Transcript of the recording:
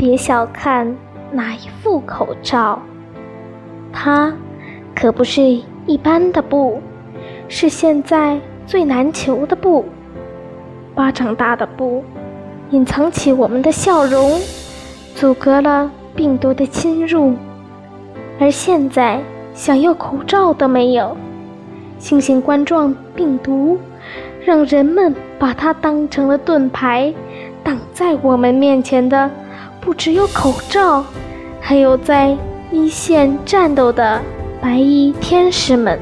别小看那一副口罩，它可不是一般的布，是现在最难求的布。巴掌大的布，隐藏起我们的笑容，阻隔了病毒的侵入。而现在，想要口罩都没有。新型冠状病毒，让人们把它当成了盾牌，挡在我们面前的。不只有口罩，还有在一线战斗的白衣天使们。